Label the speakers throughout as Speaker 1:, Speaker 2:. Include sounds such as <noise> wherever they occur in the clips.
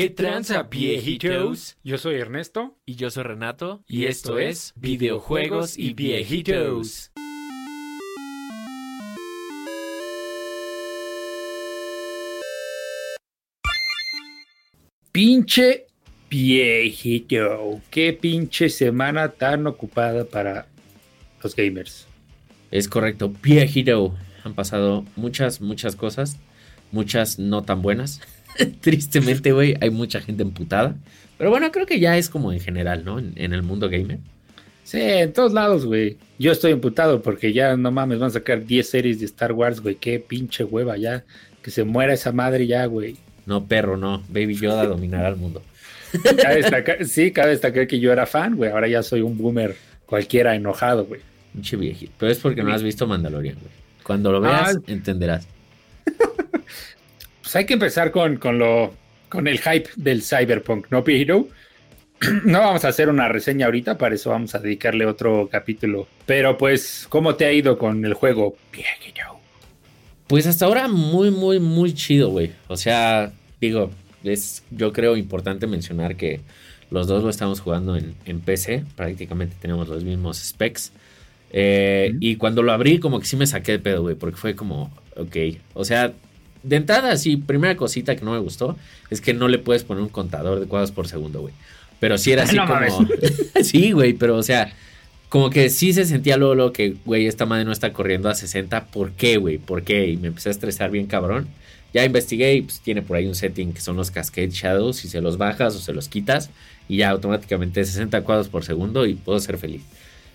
Speaker 1: ¿Qué tranza, viejitos?
Speaker 2: Yo soy Ernesto.
Speaker 1: Y yo soy Renato. Y esto es Videojuegos y Viejitos.
Speaker 2: Pinche viejito. Qué pinche semana tan ocupada para los gamers.
Speaker 1: Es correcto, viejito. Han pasado muchas, muchas cosas. Muchas no tan buenas. <laughs> Tristemente, güey, hay mucha gente emputada. Pero bueno, creo que ya es como en general, ¿no? En, el mundo gamer.
Speaker 2: Sí, en todos lados, güey. Yo estoy emputado porque ya no mames, van a sacar 10 series de Star Wars, güey. Qué pinche hueva ya. Que se muera esa madre ya, güey.
Speaker 1: No, perro, no. Baby Yoda dominará el mundo.
Speaker 2: Cabe destacar, <laughs> sí, cabe destacar que yo era fan, güey. Ahora ya soy un boomer cualquiera enojado, güey.
Speaker 1: Pinche viejito. Pero es porque no has visto Mandalorian, güey. Cuando lo veas, ah, entenderás.
Speaker 2: Pues hay que empezar con, lo, con el hype del Cyberpunk, ¿no, Hero? <clears throat> No vamos a hacer una reseña ahorita, para eso vamos a dedicarle otro capítulo. Pero pues, ¿cómo te ha ido con el juego, Hero?
Speaker 1: Pues hasta ahora muy, muy, muy chido, güey. O sea, digo, es yo creo importante mencionar que los dos lo estamos jugando en, en PC, prácticamente tenemos los mismos specs. Eh, y cuando lo abrí, como que sí me saqué de pedo, güey, porque fue como, ok, o sea, de entrada, sí, primera cosita que no me gustó es que no le puedes poner un contador de cuadros por segundo, güey. Pero sí era <laughs> así como. <laughs> sí, güey, pero o sea, como que sí se sentía luego, lo que, güey, esta madre no está corriendo a 60. ¿Por qué, güey? ¿Por qué? Y me empecé a estresar bien cabrón. Ya investigué y pues tiene por ahí un setting que son los Cascade Shadows. Y se los bajas o se los quitas. Y ya automáticamente 60 cuadros por segundo y puedo ser feliz.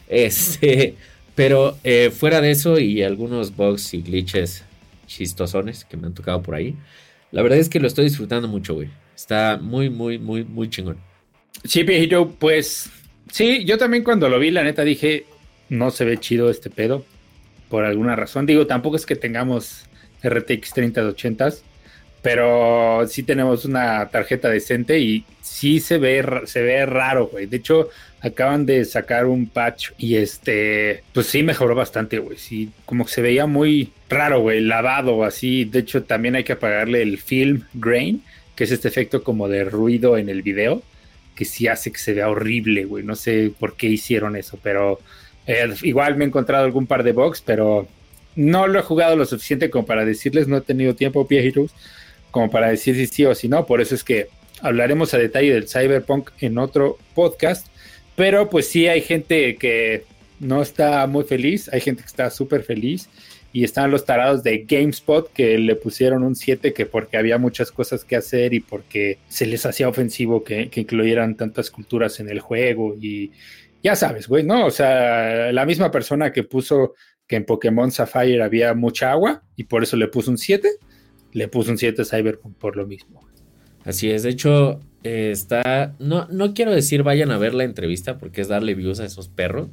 Speaker 1: Este. <laughs> Pero eh, fuera de eso y algunos bugs y glitches chistosones que me han tocado por ahí. La verdad es que lo estoy disfrutando mucho, güey. Está muy, muy, muy, muy chingón.
Speaker 2: Sí, viejito, pues sí, yo también cuando lo vi, la neta dije, no se ve chido este pedo, por alguna razón. Digo, tampoco es que tengamos RTX 3080, pero sí tenemos una tarjeta decente y sí se ve, se ve raro, güey. De hecho, acaban de sacar un patch y este, pues sí mejoró bastante, güey. Sí, como que se veía muy raro, güey, lavado así. De hecho, también hay que apagarle el film grain, que es este efecto como de ruido en el video, que sí hace que se vea horrible, güey. No sé por qué hicieron eso, pero eh, igual me he encontrado algún par de bugs, pero no lo he jugado lo suficiente como para decirles, no he tenido tiempo, Heroes, como para decir si sí o si no. Por eso es que hablaremos a detalle del Cyberpunk en otro podcast. Pero pues sí hay gente que no está muy feliz, hay gente que está súper feliz y están los tarados de GameSpot que le pusieron un 7 que porque había muchas cosas que hacer y porque se les hacía ofensivo que, incluyeran tantas culturas en el juego y ya sabes, güey, ¿no? O sea, la misma persona que puso que en Pokémon Sapphire había mucha agua y por eso le puso un 7, le puso un 7 a Cyberpunk por lo mismo.
Speaker 1: Así es, de hecho, eh, está, no, no quiero decir vayan a ver la entrevista porque es darle views a esos perros,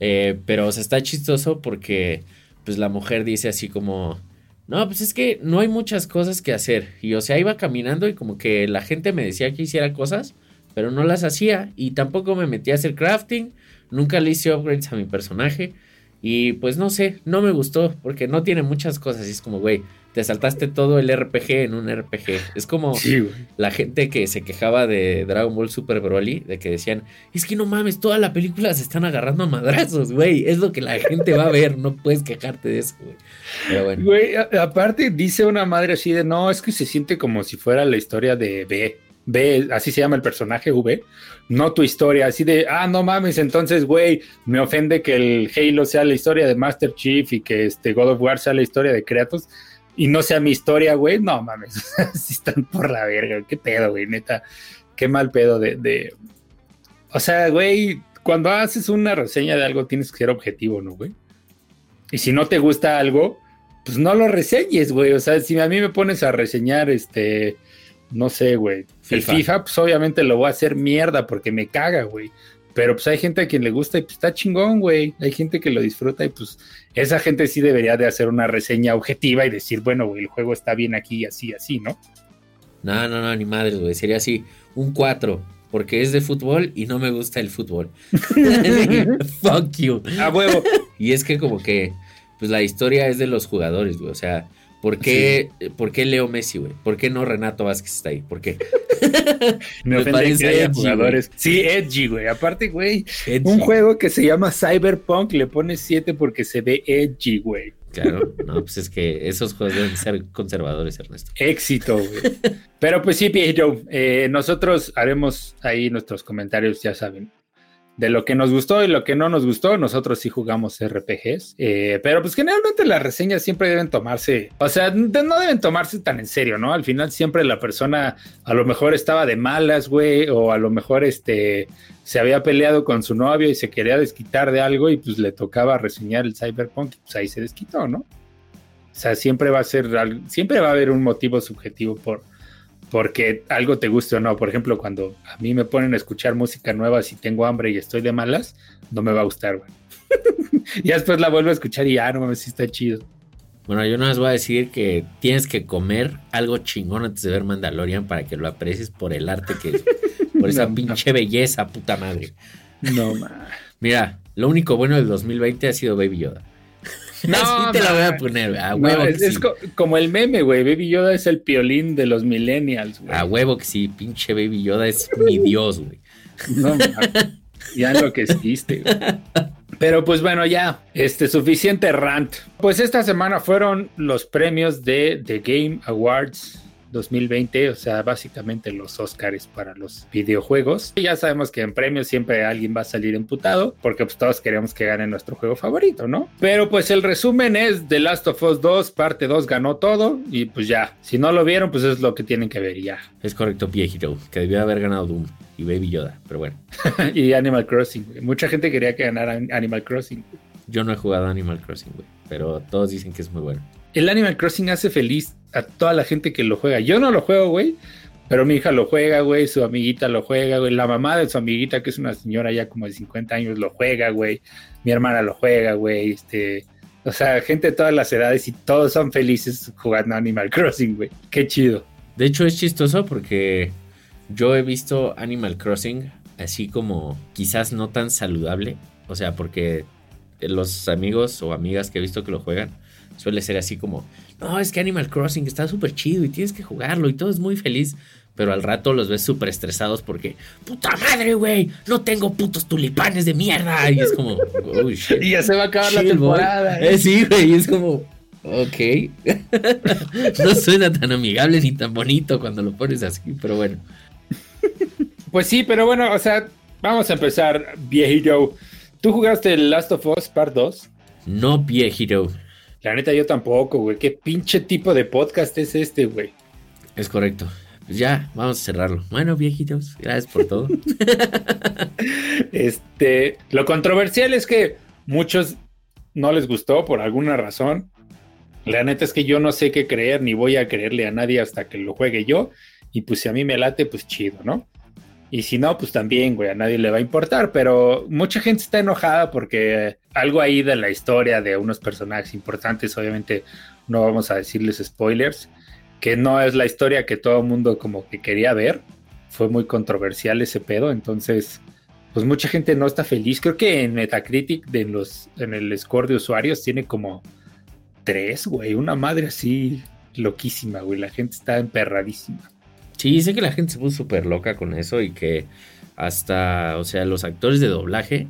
Speaker 1: eh, pero está chistoso porque pues la mujer dice así como, no, pues es que no hay muchas cosas que hacer. Y o sea, iba caminando y como que la gente me decía que hiciera cosas, pero no las hacía. Y tampoco me metí a hacer crafting, nunca le hice upgrades a mi personaje. Y pues no sé, no me gustó porque no tiene muchas cosas. Y es como, güey, te saltaste todo el RPG en un RPG. Es como la gente que se quejaba de Dragon Ball Super Broly, de que decían, es que no mames, toda la película se están agarrando a madrazos, güey. Es lo que la gente va a ver, no puedes quejarte de eso, güey.
Speaker 2: Pero bueno. Güey, aparte dice una madre así de, no, es que se siente como si fuera la historia de B. B, así se llama el personaje V, no tu historia, así de, ah, no mames, entonces, güey, me ofende que el Halo sea la historia de Master Chief y que este God of War sea la historia de Kratos y no sea mi historia, güey, no mames, <laughs> si están por la verga, qué pedo, güey, neta, qué mal pedo de, de... O sea, güey, cuando haces una reseña de algo tienes que ser objetivo, ¿no, güey? Y si no te gusta algo, pues no lo reseñes, güey, o sea, si a mí me pones a reseñar, este, no sé, güey, el FIFA, pues obviamente lo voy a hacer mierda porque me caga, güey. Pero pues hay gente a quien le gusta y pues está chingón, güey. Hay gente que lo disfruta y pues esa gente sí debería de hacer una reseña objetiva y decir, bueno, güey, el juego está bien aquí y así, así, ¿no?
Speaker 1: No, no, no, ni madre, güey. Sería así, un 4, porque es de fútbol y no me gusta el fútbol. <laughs> Fuck you.
Speaker 2: A huevo.
Speaker 1: y es que como que, pues la historia es de los jugadores, güey. O sea, ¿Por qué, ¿Por qué Leo Messi, güey? ¿Por qué no Renato Vázquez está ahí? ¿Por qué? <laughs>
Speaker 2: Me, parece jugadores. Sí, edgy, güey. Aparte, güey, un juego que se llama Cyberpunk le pone 7 porque se ve edgy, güey.
Speaker 1: Claro, no, pues es que esos juegos deben ser conservadores, Ernesto.
Speaker 2: Éxito, güey. Pero pues sí, Pietro, eh, nosotros haremos ahí nuestros comentarios, ya saben, de lo que nos gustó y lo que no nos gustó, nosotros sí jugamos RPGs, eh, pero pues generalmente las reseñas siempre deben tomarse, o sea, no deben tomarse tan en serio, ¿no? Al final siempre la persona a lo mejor estaba de malas, güey, o a lo mejor este se había peleado con su novio y se quería desquitar de algo y pues le tocaba reseñar el Cyberpunk y pues ahí se desquitó, ¿no? O sea, siempre va a ser, siempre va a haber un motivo subjetivo por, porque algo te guste o no. Por ejemplo, cuando a mí me ponen a escuchar música nueva si tengo hambre y estoy de malas, no me va a gustar, güey. <laughs> y después la vuelvo a escuchar y ya, no mames, sí está chido.
Speaker 1: Bueno, yo no les voy a decir que tienes que comer algo chingón antes de ver Mandalorian para que lo aprecies por el arte que es, por esa <laughs> pinche belleza, puta madre.
Speaker 2: No, ma.
Speaker 1: Mira, lo único bueno del 2020 ha sido Baby Yoda. <laughs> No, Así te la voy a poner, a huevo.
Speaker 2: es, como el meme, güey. Baby Yoda es el piolín de los millennials,
Speaker 1: güey. A huevo que sí, pinche Baby Yoda es mi dios, güey. No,
Speaker 2: ya enloqueciste, güey. Pero pues bueno, ya, este suficiente rant. Pues esta semana fueron los premios de The Game Awards 2020, o sea, básicamente los Oscars para los videojuegos. Y ya sabemos que en premios siempre alguien va a salir emputado, porque pues todos queremos que gane nuestro juego favorito, ¿no? Pero pues el resumen es The Last of Us 2, parte 2 ganó todo y pues ya, si no lo vieron, pues es lo que tienen que ver ya.
Speaker 1: Es correcto, viejito, que debió haber ganado Doom y Baby Yoda, pero bueno. <laughs>
Speaker 2: y Animal Crossing, mucha gente quería que ganara Animal Crossing.
Speaker 1: Yo no he jugado Animal Crossing, güey, pero todos dicen que es muy bueno
Speaker 2: el Animal Crossing hace feliz a toda la gente que lo juega. Yo no lo juego, güey, pero mi hija lo juega, güey, su amiguita lo juega, güey, la mamá de su amiguita, que es una señora ya como de 50 años, lo juega, güey, mi hermana lo juega, güey, este, o sea, gente de todas las edades y todos son felices jugando Animal Crossing, güey, qué chido.
Speaker 1: De hecho es chistoso porque yo he visto Animal Crossing así como quizás no tan saludable, o sea, porque los amigos o amigas que he visto que lo juegan, suele ser así como, no, es que Animal Crossing está súper chido y tienes que jugarlo y todo es muy feliz. Pero al rato los ves súper estresados porque, puta madre, güey, no tengo putos tulipanes de mierda. Y es como, oh, <laughs>
Speaker 2: shit. Y ya se va a acabar la temporada. <laughs>
Speaker 1: ¿eh? sí, güey, y es como, ok. <laughs> no suena tan amigable ni tan bonito cuando lo pones así, pero bueno.
Speaker 2: Pues sí, pero bueno, o sea, vamos a empezar, viejito. ¿Tú jugaste Last of Us Part 2?
Speaker 1: No, viejito.
Speaker 2: La neta, yo tampoco, güey. ¿Qué pinche tipo de podcast es este, güey?
Speaker 1: Es correcto. Pues ya, vamos a cerrarlo. Bueno, viejitos, gracias por todo. <laughs>
Speaker 2: este, lo controversial es que muchos no les gustó por alguna razón. La neta es que yo no sé qué creer, ni voy a creerle a nadie hasta que lo juegue yo. Y pues si a mí me late, pues chido, ¿no? Y si no, pues también, güey, a nadie le va a importar, pero mucha gente está enojada porque algo ahí de la historia de unos personajes importantes, obviamente no vamos a decirles spoilers, que no es la historia que todo el mundo como que quería ver. Fue muy controversial ese pedo, entonces, pues mucha gente no está feliz. Creo que en Metacritic, de los, en el score de usuarios, tiene como tres, güey, una madre así loquísima, güey. La gente está emperradísima.
Speaker 1: Sí, sé que la gente se puso súper loca con eso y que hasta, o sea, los actores de doblaje,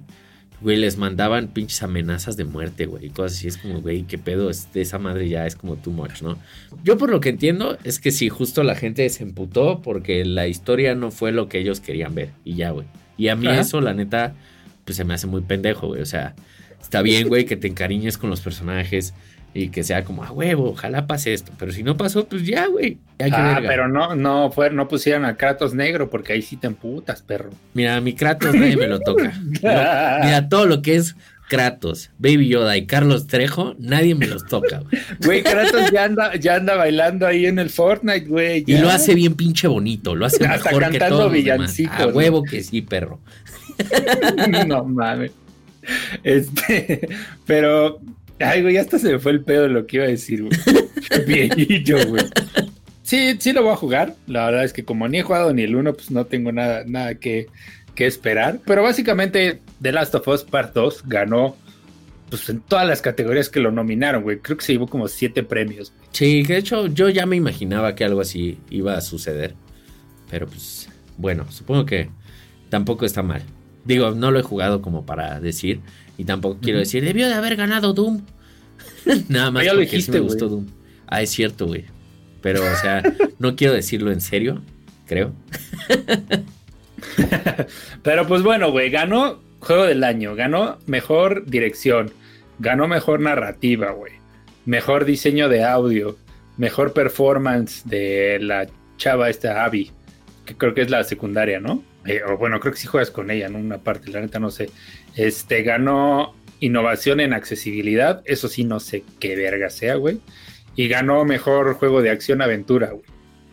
Speaker 1: güey, les mandaban pinches amenazas de muerte, güey, y cosas así. Es como, güey, qué pedo, es, de esa madre ya es como too much, ¿no? Yo por lo que entiendo es que sí, justo la gente se emputó porque la historia no fue lo que ellos querían ver y ya, güey. Y a mí eso, la neta, pues se me hace muy pendejo, güey. O sea, está bien, güey, que te encariñes con los personajes y que sea como a huevo, ojalá pase esto. Pero si no pasó, pues ya, güey.
Speaker 2: Ah, pero no, no, fue, no pusieran a Kratos negro porque ahí sí te emputas, perro.
Speaker 1: Mira, mi Kratos nadie me lo toca. <laughs> mira, todo lo que es Kratos, Baby Yoda y Carlos Trejo, nadie me los toca,
Speaker 2: güey. Güey, Kratos ya anda, ya anda bailando ahí en el Fortnite, güey.
Speaker 1: Y lo hace bien pinche bonito, lo hace Hasta mejor que todos los A huevo que sí, perro. <laughs>
Speaker 2: no mames. Este, <laughs> pero Ay, güey, hasta se me fue el pedo de lo que iba a decir, güey. Viejillo, <laughs> güey. Sí, sí lo voy a jugar. La verdad es que como ni he jugado ni el 1, pues no tengo nada, nada que, esperar. Pero básicamente The Last of Us Part 2 ganó pues en todas las categorías que lo nominaron, güey. Creo que se llevó como siete premios.
Speaker 1: Sí, que de hecho yo ya me imaginaba que algo así iba a suceder. Pero pues, bueno, supongo que tampoco está mal. Digo, no lo he jugado como para decir. Y tampoco quiero decir, debió de haber ganado Doom. <laughs> Nada más
Speaker 2: Ah,
Speaker 1: porque sí
Speaker 2: dijiste,
Speaker 1: me gustó. Doom. Ah, es cierto, güey. Pero, o sea, <laughs> no quiero decirlo en serio, creo. <laughs>
Speaker 2: Pero pues bueno, güey, ganó juego del año, ganó mejor dirección, ganó mejor narrativa, güey, mejor diseño de audio, mejor performance de la chava esta Abby, que creo que es la secundaria, ¿no? Eh, o bueno, creo que sí juegas con ella en una parte, la neta no sé. Este ganó innovación en accesibilidad, eso sí no sé qué verga sea, güey. Y ganó mejor juego de acción aventura, güey.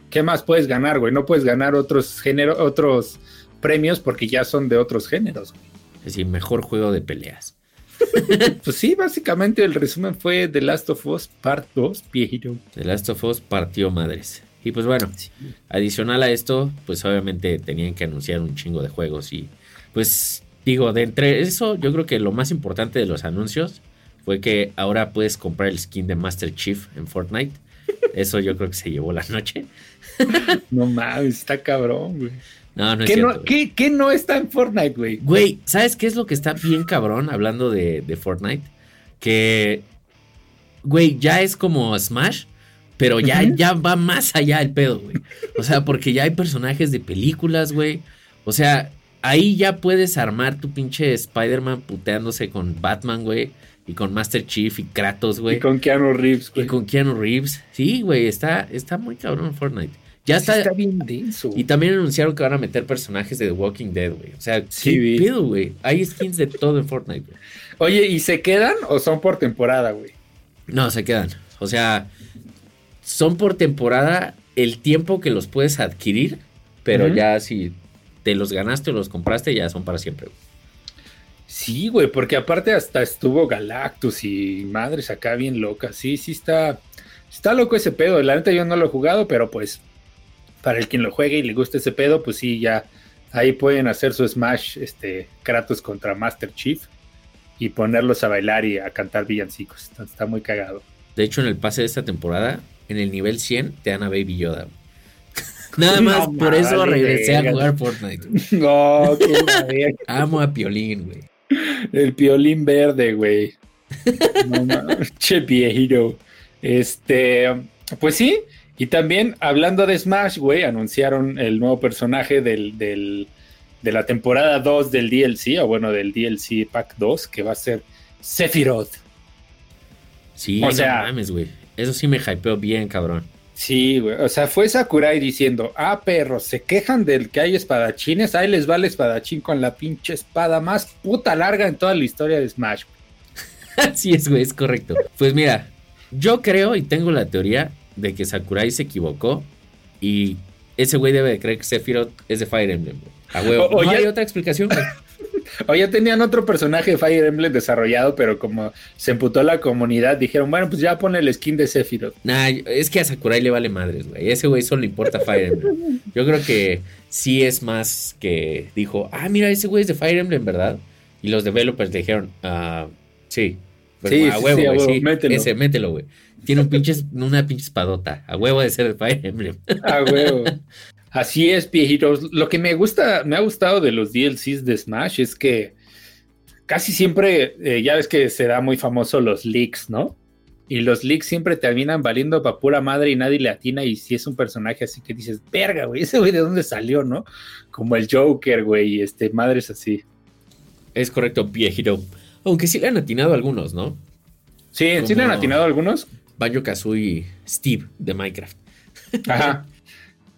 Speaker 2: ¿Qué más puedes ganar, güey? No puedes ganar otros géneros, otros premios porque ya son de otros géneros. güey.
Speaker 1: Es decir, mejor juego de peleas. <laughs>
Speaker 2: Pues sí, básicamente el resumen fue The Last of Us Part 2, viejito.
Speaker 1: The Last of Us partió madres. Y pues bueno, adicional a esto, pues obviamente tenían que anunciar un chingo de juegos. Y pues digo, de entre eso, yo creo que lo más importante de los anuncios fue que ahora puedes comprar el skin de Master Chief en Fortnite. Eso yo creo que se llevó la noche. <laughs>
Speaker 2: No mames, está cabrón, güey.
Speaker 1: No, no es
Speaker 2: ¿Qué,
Speaker 1: cierto.
Speaker 2: no,
Speaker 1: güey.
Speaker 2: ¿qué- qué no está en Fortnite, güey?
Speaker 1: Güey, ¿sabes qué es lo que está bien cabrón hablando de, de Fortnite? Que, güey, ya es como Smash, pero ya, ya va más allá el pedo, güey. O sea, porque ya hay personajes de películas, güey. O sea, ahí ya puedes armar tu pinche Spider-Man puteándose con Batman, güey. Y con Master Chief y Kratos, güey.
Speaker 2: Y con Keanu Reeves,
Speaker 1: Y
Speaker 2: güey.
Speaker 1: con Keanu Reeves. Sí, güey, está, está muy cabrón Fortnite. Ya
Speaker 2: Sí
Speaker 1: está,
Speaker 2: está bien denso.
Speaker 1: y también anunciaron que van a meter personajes de The Walking Dead, güey. O sea,
Speaker 2: Sí,
Speaker 1: ¿qué
Speaker 2: vi.
Speaker 1: pedo, güey? Hay skins de todo en Fortnite, güey.
Speaker 2: Oye, ¿y se quedan o son por temporada, güey?
Speaker 1: No, se quedan. O sea, son por temporada el tiempo que los puedes adquirir, pero ya si te los ganaste o los compraste, ya son para siempre, güey.
Speaker 2: Sí, güey, porque aparte hasta estuvo Galactus y madres acá bien locas. Sí, sí está, está loco ese pedo. La neta yo no lo he jugado, pero pues para el quien lo juegue y le guste ese pedo, pues sí, ya ahí pueden hacer su Smash, este, Kratos contra Master Chief y ponerlos a bailar y a cantar villancicos. Está, está muy cagado.
Speaker 1: De hecho, en el pase de esta temporada, en el nivel 100, te dan a Baby Yoda. güey. Nada
Speaker 2: No
Speaker 1: más por eso regresé a jugar Fortnite. güey. <laughs>
Speaker 2: No, qué.
Speaker 1: Amo a Piolín, güey.
Speaker 2: El piolín verde, güey. No <laughs> che viejito. Este, pues sí. Y también, hablando de Smash, güey, anunciaron el nuevo personaje del, del- de la temporada 2 del DLC, o bueno, del DLC Pack 2, que va a ser Sephiroth.
Speaker 1: Sí,
Speaker 2: O
Speaker 1: no
Speaker 2: sea-
Speaker 1: mames, güey. Eso sí me hypeó bien, cabrón.
Speaker 2: Sí, güey. O sea, fue Sakurai diciendo, ah, perros, se quejan del que hay espadachines, ahí les va el espadachín con la pinche espada más puta larga en toda la historia de Smash. <laughs>
Speaker 1: Así es, güey, es correcto. Pues mira, yo creo y tengo la teoría de que Sakurai se equivocó y ese güey debe de creer que Sephiroth es de Fire Emblem. güey. A huevo.
Speaker 2: O- o
Speaker 1: no
Speaker 2: ya-
Speaker 1: hay otra explicación, güey. <laughs>
Speaker 2: O ya tenían otro personaje de Fire Emblem desarrollado, pero como se emputó la comunidad, dijeron, bueno, pues ya pon el skin de Sephiroth.
Speaker 1: Nah, es que a Sakurai le vale madres, güey. Ese güey solo le importa Fire Emblem. Yo creo que sí es más que dijo, ah, mira, ese güey es de Fire Emblem, ¿verdad? Y los developers le dijeron, ah, sí.
Speaker 2: Sí,
Speaker 1: a huevo,
Speaker 2: sí, a huevo,
Speaker 1: sí.
Speaker 2: mételo.
Speaker 1: Ese, mételo, güey. Tiene un pinche, una pinche espadota. A huevo de ser de Fire Emblem.
Speaker 2: Ah, huevo. Así es, viejitos. Lo que me gusta, me ha gustado de los DLCs de Smash es que casi siempre, eh, ya ves que se da muy famoso los leaks, ¿no? Y los leaks siempre terminan valiendo pa' pura madre y nadie le atina. Y si es un personaje así que dices, verga, güey, ese güey de dónde salió, ¿no? Como el Joker, güey, y este, madres así.
Speaker 1: Es correcto, viejito. Aunque sí le han atinado algunos, ¿no?
Speaker 2: Sí, ¿sí le han atinado algunos?
Speaker 1: Banjo Kazooie Steve de Minecraft.
Speaker 2: Ajá. <laughs>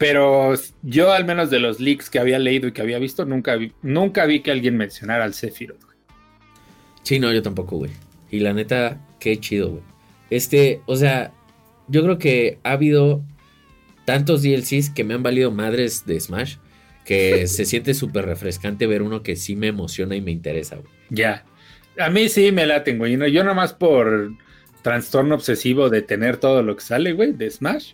Speaker 2: Pero yo, al menos de los leaks que había leído y que había visto, nunca vi, nunca vi que alguien mencionara al Sephiroth. güey.
Speaker 1: Sí, no, yo tampoco, güey. Y la neta, qué chido, güey. Este, o sea, yo creo que ha habido tantos DLCs que me han valido madres de Smash que <laughs> se siente súper refrescante ver uno que sí me emociona y me interesa, güey.
Speaker 2: Ya. A mí sí me laten, güey. No, yo nomás por trastorno obsesivo de tener todo lo que sale, güey, de Smash.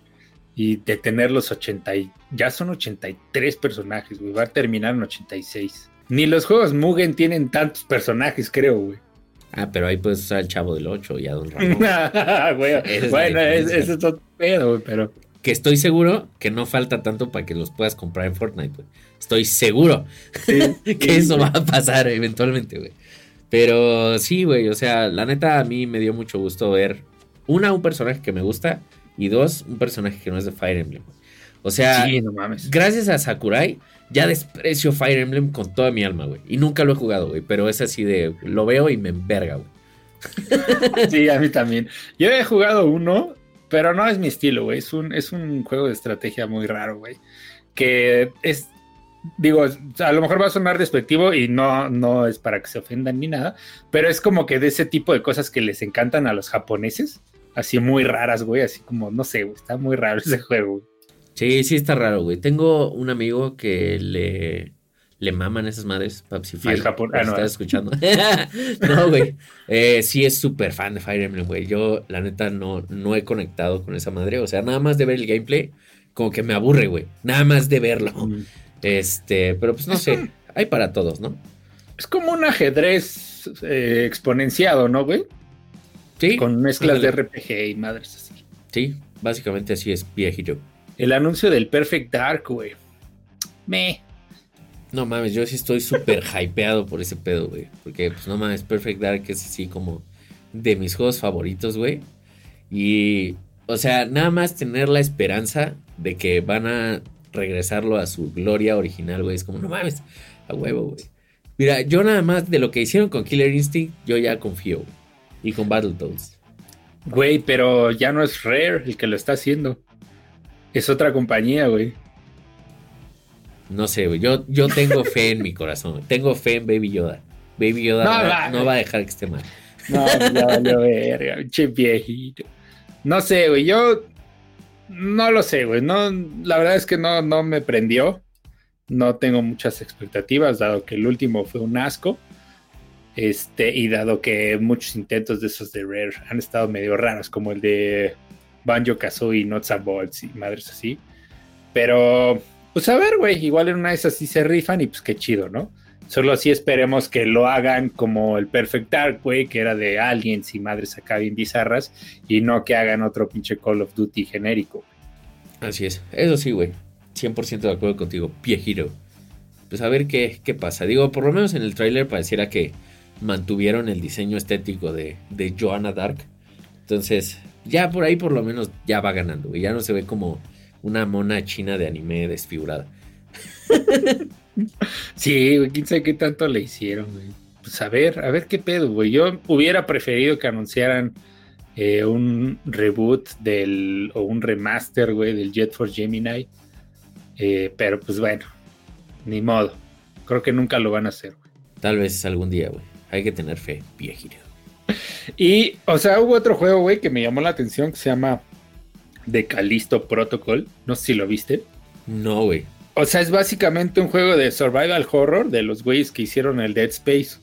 Speaker 2: Y de tener los 80 y... Ya son 83 personajes, güey. Va a terminar en 86. Ni los juegos Mugen tienen tantos personajes, creo, güey.
Speaker 1: Ah, pero ahí puedes usar el chavo del 8 y a Don Ramón. <laughs>
Speaker 2: bueno, bueno es, eso es otro pedo, güey, pero.
Speaker 1: Que estoy seguro que no falta tanto para que los puedas comprar en Fortnite, güey. Estoy seguro <laughs> que eso va a pasar eventualmente, güey. Pero sí, güey, o sea, la neta a mí me dio mucho gusto ver, una, un personaje que me gusta y dos, un personaje que no es de Fire Emblem. O sea, gracias a Sakurai, ya desprecio Fire Emblem con toda mi alma, güey. Y nunca lo he jugado, güey, pero es así de, lo veo y me enverga, güey. <laughs>
Speaker 2: sí, a mí también. Yo he jugado uno, pero no es mi estilo, güey. Es un, es un juego de estrategia muy raro, güey. Que es, digo, a lo mejor va a sonar despectivo y no, no es para que se ofendan ni nada, pero es como que de ese tipo de cosas que les encantan a los japoneses, así muy raras, güey, así como, no sé, güey, está muy raro ese juego.
Speaker 1: Sí, sí está raro, güey. Tengo un amigo que le, le maman esas madres, Papsi
Speaker 2: Fire. Japón, ah, no,
Speaker 1: ¿Estás escuchando? <laughs> no, güey. Eh, sí es súper fan de Fire Emblem, güey. Yo, la neta, no, no he conectado con esa madre. O sea, nada más de ver el gameplay, como que me aburre, güey. Nada más de verlo. Mm. Este, pero pues no sé, hay para todos, ¿no?
Speaker 2: Es como un ajedrez eh, exponenciado, ¿no, güey? Sí. Con mezclas de RPG y madres así.
Speaker 1: Sí, básicamente así es viejito.
Speaker 2: El anuncio del Perfect Dark, güey. Me.
Speaker 1: No mames, yo sí estoy súper <laughs> hypeado por ese pedo, güey. Porque, pues no mames, Perfect Dark es así como de mis juegos favoritos, güey. Y, o sea, nada más tener la esperanza de que van a regresarlo a su gloria original, güey. Es como, no mames, a huevo, güey. Mira, yo nada más de lo que hicieron con Killer Instinct, yo ya confío. Y con Battletoads.
Speaker 2: Güey, pero ya no es Rare el que lo está haciendo. Es otra compañía, güey.
Speaker 1: No sé, güey. Yo, yo tengo fe en mi corazón. Tengo fe en Baby Yoda. Baby Yoda no, va, a dejar que esté mal.
Speaker 2: No, ya valió verga, che viejito. No sé, güey. Yo no lo sé, güey. No, la verdad es que no, no me prendió. No tengo muchas expectativas, dado que el último fue un asco. Este, y dado que muchos intentos de esos de Rare han estado medio raros, como el de Banjo Kazooie, Nuts and Bolts y madres así. Pero, pues a ver, güey, igual en una de esas sí se rifan y pues qué chido, ¿no? Solo así esperemos que lo hagan como el Perfect Dark, güey, que era de aliens y madres acá bien bizarras, y no que hagan otro pinche Call of Duty genérico.
Speaker 1: Así es, eso sí, güey. 100% de acuerdo contigo, pie giro. Pues a ver qué, qué pasa. Digo, por lo menos en el tráiler pareciera que mantuvieron el diseño estético de, de Joanna Dark. Entonces, ya por ahí por lo menos ya va ganando. Ya no se ve como una mona china de anime desfigurada. <laughs>
Speaker 2: Sí, güey, quién sabe qué tanto le hicieron, güey. Pues a ver, a ver qué pedo, güey. Yo hubiera preferido que anunciaran eh, un reboot del, o un remaster, güey, del Jet for Gemini. Eh, pero pues bueno, ni modo. Creo que nunca lo van a hacer, güey.
Speaker 1: Tal vez algún día, güey. Hay que tener fe, viejito.
Speaker 2: Y, o sea, hubo otro juego, güey, que me llamó la atención que se llama The Callisto Protocol. No sé si lo viste.
Speaker 1: No, güey.
Speaker 2: O sea, es básicamente un juego de survival horror de los güeyes que hicieron el Dead Space.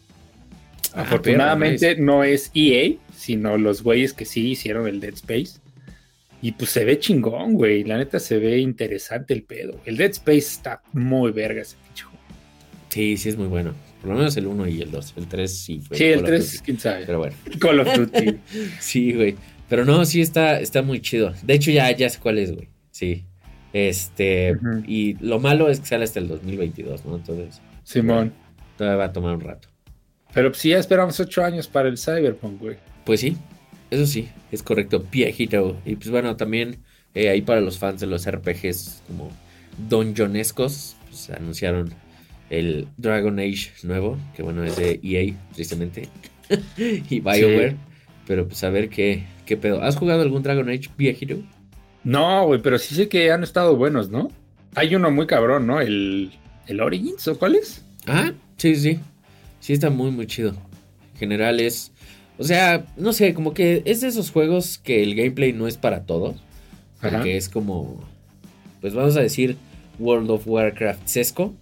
Speaker 2: Ah, Afortunadamente no es EA, sino los güeyes que sí hicieron el Dead Space. Y pues se ve chingón, güey. La neta se ve interesante el pedo. El Dead Space está muy verga ese pinche
Speaker 1: Sí, sí es muy bueno. Por lo menos el 1 y el 2. El 3 sí
Speaker 2: fue. Sí, el 3, quién sabe.
Speaker 1: Pero bueno. <laughs>
Speaker 2: Call of Duty. <laughs>
Speaker 1: sí, güey. Pero no, sí está, está muy chido. De hecho, ya, ya sé cuál es, güey. Sí. Este, y lo malo es que sale hasta el 2022, ¿no? Entonces,
Speaker 2: Simón.
Speaker 1: todavía va a tomar un rato.
Speaker 2: Pero si ya esperamos ocho años para el Cyberpunk, güey.
Speaker 1: Pues sí, eso sí, es correcto, viejito. Y pues bueno, también eh, ahí para los fans de los RPGs como Donjonescos, pues anunciaron el Dragon Age nuevo, que bueno, es de EA, tristemente, <laughs> y BioWare. Pero pues a ver qué, qué pedo. ¿Has jugado algún Dragon Age viejito?
Speaker 2: No, güey, pero sí sé que han estado buenos, ¿no? Hay uno muy cabrón, ¿no? El, el Origins, ¿o cuál es?
Speaker 1: Ah, sí, sí. Sí está muy, muy chido. En general es... O sea, no sé, como que es de esos juegos que el gameplay no es para todos. Porque es como... Pues vamos a decir World of Warcraft sesco.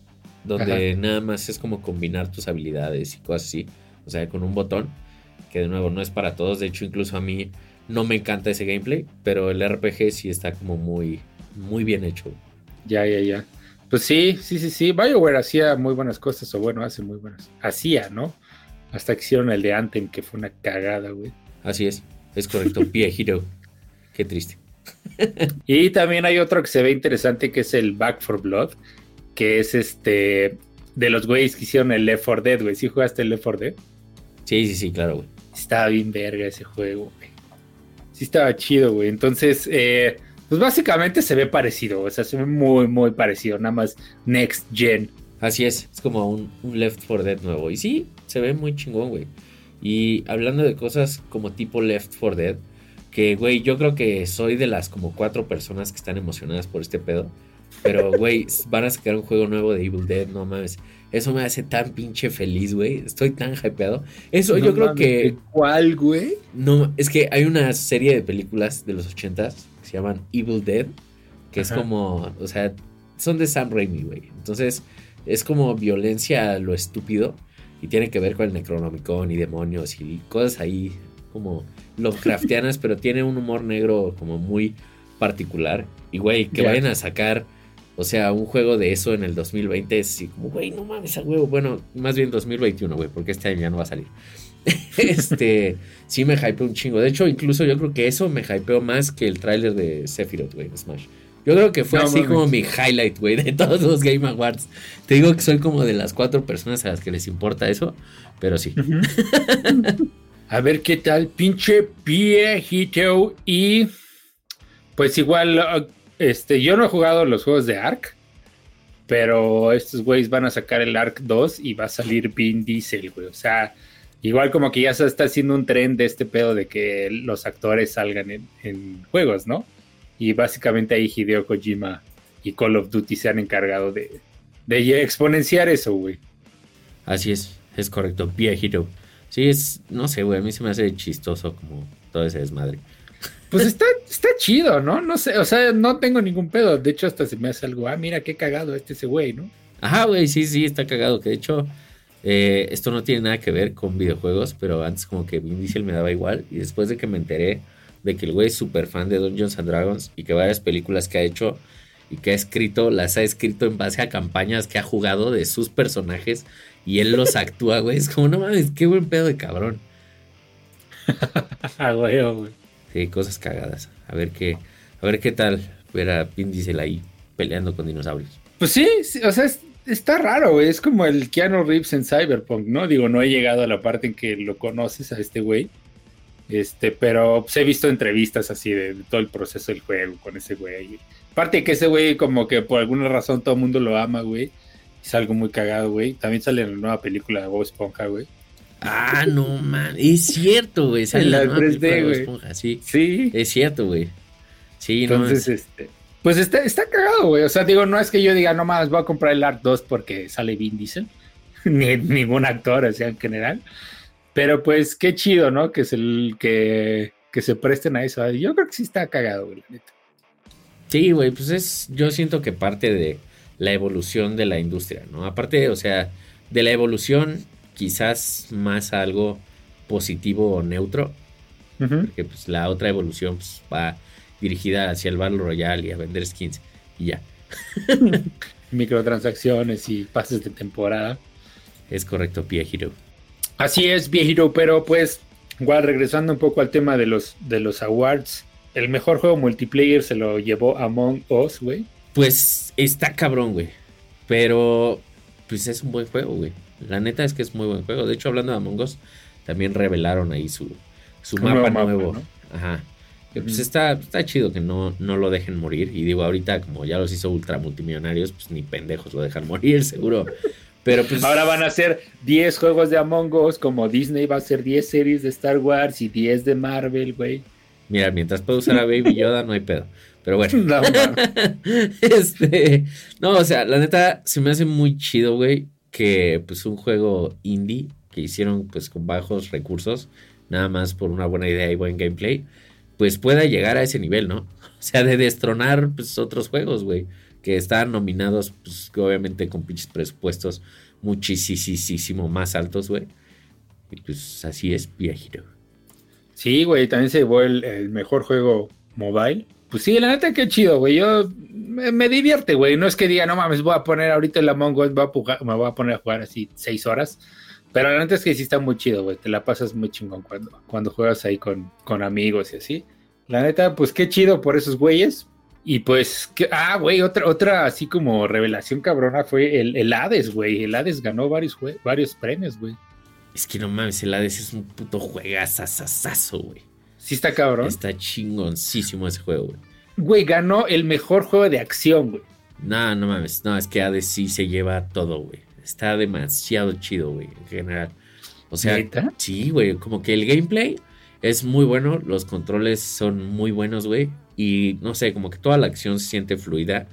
Speaker 1: Donde nada más es como combinar tus habilidades y cosas así. O sea, con un botón. Que de nuevo no es para todos. De hecho, incluso a mí no me encanta ese gameplay, pero el RPG sí está como muy, muy bien hecho.
Speaker 2: Ya, ya, ya. Pues sí, sí, sí, sí. BioWare hacía muy buenas cosas, o bueno, hace muy buenas. Hacía, ¿no? Hasta que hicieron el de Anthem, que fue una cagada, güey.
Speaker 1: Así es, es correcto. <laughs> Pie Hero. Qué triste.
Speaker 2: y también hay otro que se ve interesante que es el Back for Blood, que es este de los güeyes que hicieron el Left 4 Dead, güey. ¿Sí jugaste el Left 4 Dead?
Speaker 1: Sí, sí, sí, claro, güey.
Speaker 2: Estaba bien verga ese juego, güey. Sí estaba chido, güey. Entonces, eh, pues básicamente se ve parecido, o sea, se ve muy, muy parecido, nada más Next Gen.
Speaker 1: Así es, es como un, un Left 4 Dead nuevo. Y sí, se ve muy chingón, güey. Y hablando de cosas como tipo Left 4 Dead, que, güey, yo creo que soy de las como cuatro personas que están emocionadas por este pedo. Pero, güey, van a sacar un juego nuevo de Evil Dead, no mames. Eso me hace tan pinche feliz, güey. Estoy tan hypeado. Eso yo creo que.
Speaker 2: ¿Cuál, güey?
Speaker 1: No, es que hay una serie de películas de los ochentas que se llaman Evil Dead. Que es como. O sea, son de Sam Raimi, güey. Entonces, es como violencia a lo estúpido. Y tiene que ver con el Necronomicon y demonios y cosas ahí como Lovecraftianas, <laughs> pero tiene un humor negro como muy particular. Y, güey, que vayan a sacar o sea, un juego de eso en el 2020 es así como, güey, no mames a huevo. Bueno, más bien 2021, güey, porque este año ya no va a salir. <laughs> este, sí me hypeó un chingo. De hecho, incluso yo creo que eso me hypeó más que el tráiler de Sephiroth, güey, Smash. Yo creo que fue así como mi highlight, güey, de todos los Game Awards. Te digo que soy como de las cuatro personas a las que les importa eso, pero sí. <laughs>
Speaker 2: a ver qué tal, pinche viejito. Y pues igual este, yo no he jugado los juegos de Ark, pero estos güeyes van a sacar el Ark 2 y va a salir Vin Diesel, güey. O sea, igual como que ya se está haciendo un tren de este pedo de que los actores salgan en, juegos, ¿no? Y básicamente ahí Hideo Kojima y Call of Duty se han encargado de, de exponenciar eso, güey.
Speaker 1: Así es, es correcto, viejito. Sí, es, no sé, güey, a mí se me hace chistoso como todo ese desmadre.
Speaker 2: Pues está, está chido, ¿no? No sé, o sea, no tengo ningún pedo. De hecho, hasta se me hace algo, ah, mira qué cagado este ese güey, ¿no?
Speaker 1: Ajá, güey, sí, sí, está cagado. Que de hecho, eh, esto no tiene nada que ver con videojuegos, pero antes como que Vin Diesel me daba igual. Y después de que me enteré de que el güey es súper fan de Dungeons and Dragons y que varias películas que ha hecho y que ha escrito, las ha escrito en base a campañas que ha jugado de sus personajes y él los <laughs> actúa, güey. Es como, no mames, qué buen pedo de cabrón. <laughs>
Speaker 2: Ah, güey, güey.
Speaker 1: Sí, cosas cagadas. A ver qué, a ver qué tal ver a Vin Diesel ahí peleando con dinosaurios.
Speaker 2: Pues sí, o sea, está raro, güey. Es como el Keanu Reeves en Cyberpunk, ¿no? Digo, no he llegado a la parte en que lo conoces a este güey. Este, pero pues, he visto entrevistas así de, todo el proceso del juego con ese güey. Aparte que ese güey, como que por alguna razón todo el mundo lo ama, güey. Es algo muy cagado, güey. También sale en la nueva película de Bob Esponja, güey.
Speaker 1: Ah, no, man. Es cierto, güey.
Speaker 2: Sale la 3D,
Speaker 1: güey. Sí. sí. Es cierto, güey. Sí,
Speaker 2: Entonces, este. Pues está, está cagado, güey. O sea, digo, no es que yo diga, no más, voy a comprar el Art 2 porque sale Vin Diesel. <laughs> Ni ningún actor, o sea, en general. Pero pues qué chido, ¿no? Que es el que, que se presten a eso. Yo creo que sí está cagado, güey, la neta.
Speaker 1: Sí, güey, pues es, yo siento que parte de la evolución de la industria, ¿no? Aparte, o sea, de la evolución quizás más algo positivo o neutro. Porque pues la otra evolución pues, va dirigida hacia el Battle Royale y a vender skins y ya. <laughs>
Speaker 2: Microtransacciones y pases de temporada.
Speaker 1: Es correcto, Viejiro.
Speaker 2: Así es, Viejiro, pero pues, igual regresando un poco al tema de los, de los awards, el mejor juego multiplayer se lo llevó Among Us, güey.
Speaker 1: Pues está cabrón, güey. Pero, pues es un buen juego, güey. La neta es que es muy buen juego. De hecho, hablando de Among Us, también revelaron ahí su, su mapa nuevo. Ajá. pues está, está chido que no, no lo dejen morir. Y digo, ahorita, como ya los hizo ultra multimillonarios, pues ni pendejos lo dejan morir, <laughs> seguro. Pero pues.
Speaker 2: Ahora van a ser 10 juegos de Among Us, como Disney va a ser 10 series de Star Wars y 10 de Marvel, güey.
Speaker 1: Mira, mientras puedo usar a Baby <laughs> Yoda, no hay pedo. Pero bueno. No, <laughs> este. No, o sea, la neta se me hace muy chido, güey que pues un juego indie que hicieron pues con bajos recursos, nada más por una buena idea y buen gameplay, pues pueda llegar a ese nivel, ¿no? <laughs> O sea, de destronar pues otros juegos, güey, que están nominados pues obviamente con pinches presupuestos muchísimo más altos, güey. Y pues así es viejito.
Speaker 2: Sí, güey, también se llevó el mejor juego mobile pues sí, la neta que chido, güey. Yo me, divierte, güey. No es que diga, no mames, voy a poner ahorita el Among Us, me voy a poner a jugar así seis horas. Pero antes que sí está muy chido, güey. Te la pasas muy chingón cuando, cuando juegas ahí con, con amigos y así. La neta, pues qué chido por esos güeyes. Y pues, ah, güey, otra, otra así como revelación cabrona fue el, el Hades, güey. El Hades ganó varios, varios premios, güey.
Speaker 1: Es que no mames, el Hades es un puto juegazazazazo, güey.
Speaker 2: Sí está cabrón.
Speaker 1: Está chingoncísimo ese juego, güey.
Speaker 2: Güey, ganó el mejor juego de acción, güey.
Speaker 1: No, no mames. No, es que Hades sí se lleva todo, güey. Está demasiado chido, güey, en general. O sea, sí, güey. Como que el gameplay es muy bueno. Los controles son muy buenos, güey. Y no sé, como que toda la acción se siente fluida.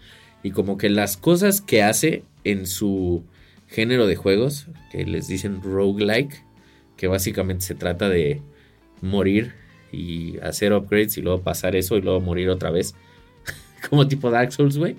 Speaker 1: Y como que las cosas que hace en su género de juegos, que les dicen roguelike, que básicamente se trata de morir y hacer upgrades y luego pasar eso y luego morir otra vez. <laughs> como tipo Dark Souls, güey.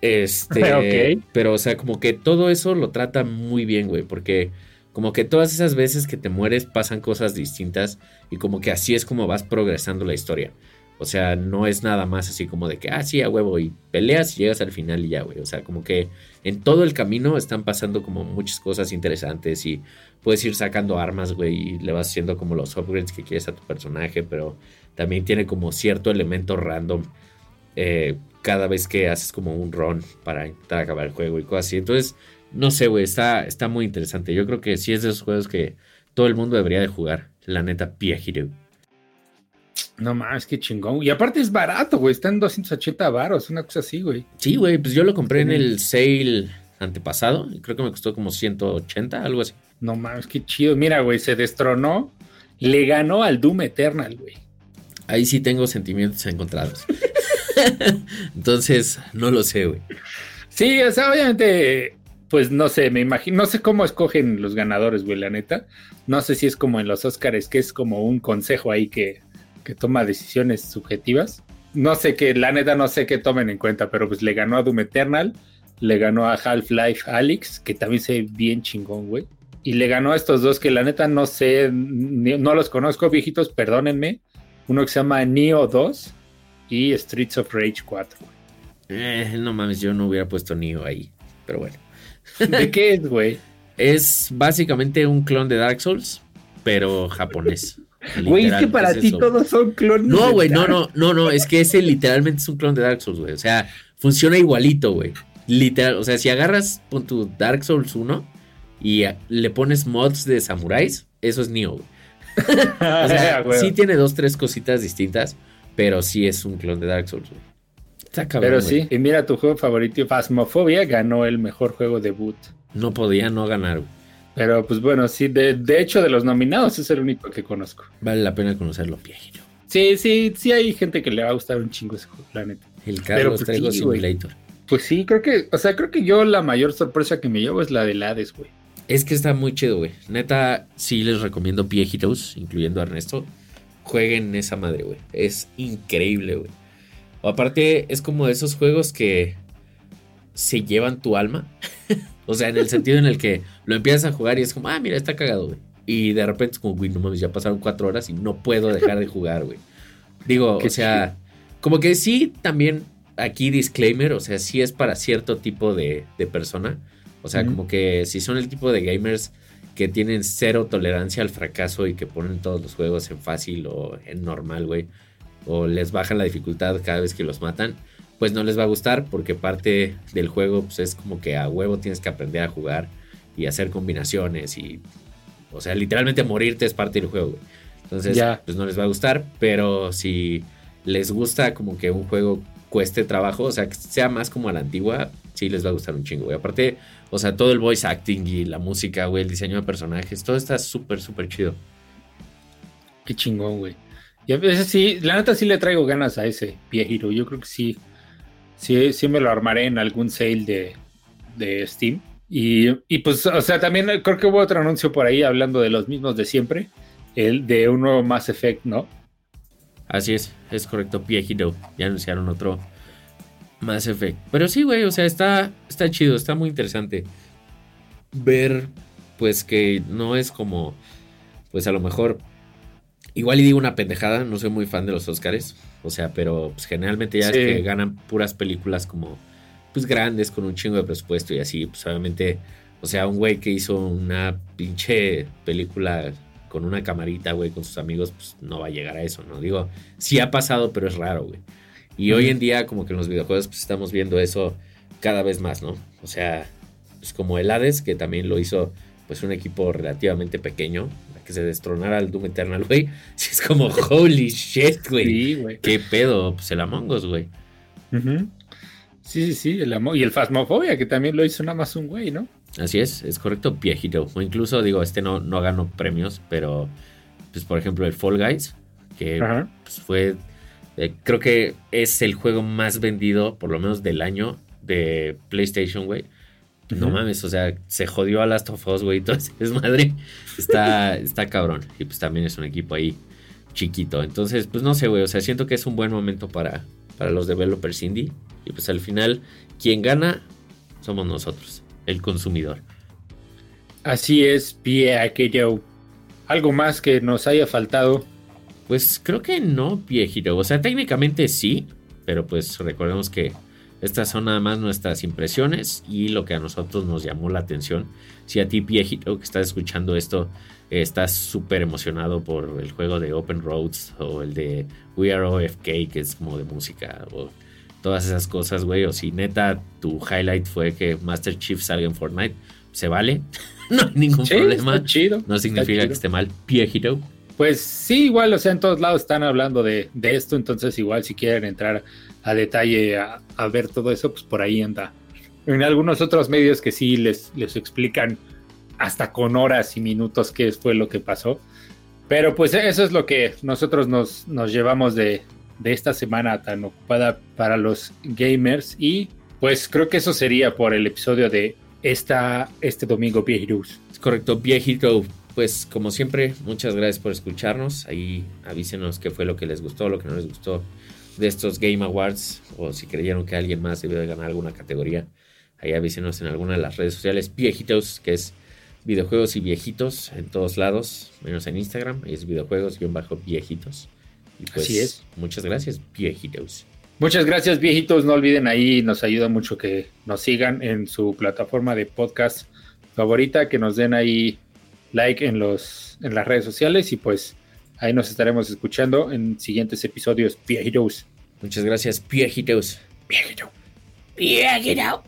Speaker 1: Este, <laughs> pero o sea, como que todo eso lo trata muy bien, güey, porque como que todas esas veces que te mueres pasan cosas distintas y como que así es como vas progresando la historia. O sea, no es nada más así como de que, ah, sí, a huevo, y peleas y llegas al final y ya, güey. O sea, como que en todo el camino están pasando como muchas cosas interesantes y puedes ir sacando armas, güey, y le vas haciendo como los upgrades que quieres a tu personaje, pero también tiene como cierto elemento random eh, cada vez que haces como un run para intentar acabar el juego y cosas así. Entonces, no sé, güey, está, está muy interesante. Yo creo que sí es de esos juegos que todo el mundo debería de jugar. La neta, Pia Hero.
Speaker 2: No mames, qué chingón. Y aparte es barato, güey. Está en 280 baros, una cosa así, güey.
Speaker 1: Sí, güey. Pues yo lo compré en el sale antepasado. Y creo que me costó como 180, algo así.
Speaker 2: No mames, qué chido. Mira, güey, se destronó. Le ganó al Doom Eternal, güey.
Speaker 1: Ahí sí tengo sentimientos encontrados. <laughs> Entonces, no lo sé, güey.
Speaker 2: Sí, o sea, obviamente, pues no sé, me imagino, no sé cómo escogen los ganadores, güey, la neta. No sé si es como en los Oscars, que es como un consejo ahí que que toma decisiones subjetivas. No sé qué, la neta no sé qué tomen en cuenta, pero pues le ganó a Doom Eternal, le ganó a Half-Life Alyx, que también se ve bien chingón, güey. Y le ganó a estos dos que la neta no sé, no los conozco, viejitos, perdónenme. Uno que se llama Neo 2 y Streets of Rage 4.
Speaker 1: Eh, no mames, yo no hubiera puesto Neo ahí, pero bueno.
Speaker 2: ¿De qué es, güey? <laughs>
Speaker 1: Es básicamente un clon de Dark Souls, pero japonés.
Speaker 2: Güey, es que para ti todos son clones.
Speaker 1: No, güey, no, no, no, no, es que ese literalmente es un clon de Dark Souls, güey. O sea, funciona igualito, güey. Literal, o sea, si agarras con tu Dark Souls 1 y le pones mods de samuráis, eso es Neo, güey. <laughs> o sea, sí tiene dos, tres cositas distintas, pero sí es un clon de Dark Souls, güey.
Speaker 2: Está cabrón, Pero sí, y mira tu juego favorito, Phasmophobia, ganó el mejor juego debut.
Speaker 1: No podía no ganar, güey.
Speaker 2: Pero pues bueno, sí, de, hecho de los nominados es el único que conozco.
Speaker 1: Vale la pena conocerlo, viejito.
Speaker 2: Sí, sí, sí hay gente que le va a gustar un chingo ese juego, la neta.
Speaker 1: El Carlos pues, traigo Simulator.
Speaker 2: Pues sí, creo que, o sea, creo que yo la mayor sorpresa que me llevo es la del Hades, güey.
Speaker 1: Es que está muy chido, güey. Neta, sí les recomiendo viejitos, incluyendo a Ernesto. Jueguen esa madre, güey. Es increíble, güey. O aparte, es como de esos juegos que se llevan tu alma. <laughs> O sea, en el sentido en el que lo empiezas a jugar y es como, ah, mira, está cagado, güey. Y de repente es como, güey, no mames, ya pasaron cuatro horas y no puedo dejar de jugar, güey. Digo, o sea, como que sí, también aquí disclaimer, o sea, sí es para cierto tipo de, persona. O sea, como que si son el tipo de gamers que tienen cero tolerancia al fracaso y que ponen todos los juegos en fácil o en normal, güey. O les bajan la dificultad cada vez que los matan pues no les va a gustar porque parte del juego pues, es como que a huevo tienes que aprender a jugar y hacer combinaciones y, o sea, literalmente morirte es parte del juego. Entonces, pues no les va a gustar, pero si les gusta como que un juego cueste trabajo, o sea, que sea más como a la antigua, sí les va a gustar un chingo, güey. Aparte, o sea, todo el voice acting y la música, güey, el diseño de personajes, todo está súper, súper chido.
Speaker 2: Qué chingón, güey. Y a veces sí, la neta sí le traigo ganas a ese viejito. Yo creo que sí Sí, sí me lo armaré en algún sale de, Steam. Y, pues, o sea, también creo que hubo otro anuncio por ahí hablando de los mismos de siempre, el de un nuevo Mass Effect, ¿no?
Speaker 1: Así es, es correcto, Piejito. Ya anunciaron otro Mass Effect. Pero sí, güey, o sea, está, está chido, está muy interesante ver, pues que no es como, pues a lo mejor, igual y digo una pendejada, no soy muy fan de los Oscars, o sea, pero pues, generalmente ya es que ganan puras películas como pues grandes con un chingo de presupuesto y así, pues obviamente O sea, un güey que hizo una pinche película con una camarita, güey, con sus amigos, pues no va a llegar a eso, ¿no? Digo, sí ha pasado, pero es raro, güey. Y hoy en día, como que en los videojuegos, pues estamos viendo eso cada vez más, ¿no? O sea, pues como el Hades, que también lo hizo, pues un equipo relativamente pequeño, que se destronara al Doom Eternal, güey. <laughs> Sí, es como, holy shit, güey. Sí, güey. ¿Qué pedo? Pues el Among Us, güey.
Speaker 2: Sí, sí, sí, el y el Phasmophobia, que también lo hizo nada más un güey, ¿no?
Speaker 1: Así es, es correcto, viejito. O incluso, digo, este no, no ganó premios, pero, pues, por ejemplo, el Fall Guys, que pues, fue, eh, creo que es el juego más vendido, por lo menos del año, de PlayStation, güey. No mames, o sea, se jodió a Last of Us, güey. Entonces, es <laughs> madre. Está, está cabrón. Y pues también es un equipo ahí chiquito. Entonces, pues no sé, güey. O sea, siento que es un buen momento para, para los developers indie. Y pues al final, quien gana somos nosotros, el consumidor.
Speaker 2: Así es, pie aquello. ¿Algo más que nos haya faltado?
Speaker 1: Pues creo que no, viejito. O sea, técnicamente sí. Pero pues recordemos que estas son nada más nuestras impresiones y lo que a nosotros nos llamó la atención. Si a ti, viejito, que estás escuchando esto, estás súper emocionado por el juego de Open Roads o el de We Are OFK, que es como de música, o todas esas cosas, güey. O si neta tu highlight fue que Master Chief salga en Fortnite, se vale. <laughs> no hay ningún problema.
Speaker 2: chido.
Speaker 1: No significa que esté mal, viejito.
Speaker 2: Pues sí, igual, o sea, en todos lados están hablando de, de esto, entonces igual si quieren entrar a detalle a, ver todo eso, pues por ahí anda. En algunos otros medios que sí les, les explican hasta con horas y minutos qué fue lo que pasó. Pero pues eso es lo que nosotros nos, nos llevamos de, de esta semana tan ocupada para los gamers. Y pues creo que eso sería por el episodio de esta, este domingo, Viejitos.
Speaker 1: Es correcto, Viejito. Pues como siempre, muchas gracias por escucharnos. Ahí avísenos qué fue lo que les gustó, lo que no les gustó de estos Game Awards o si creyeron que alguien más debió de ganar alguna categoría, ahí avísenos en alguna de las redes sociales viejitos, que es videojuegos y viejitos en todos lados, menos en Instagram, es videojuegos-viejitos. Y pues, Así es. Muchas gracias, viejitos.
Speaker 2: Muchas gracias, viejitos. No olviden ahí, nos ayuda mucho que nos sigan en su plataforma de podcast favorita, que nos den ahí like en los en las redes sociales y pues Ahí nos estaremos escuchando en siguientes episodios. Viejitos.
Speaker 1: Muchas gracias, viejitos.
Speaker 2: Viejito. Viejito.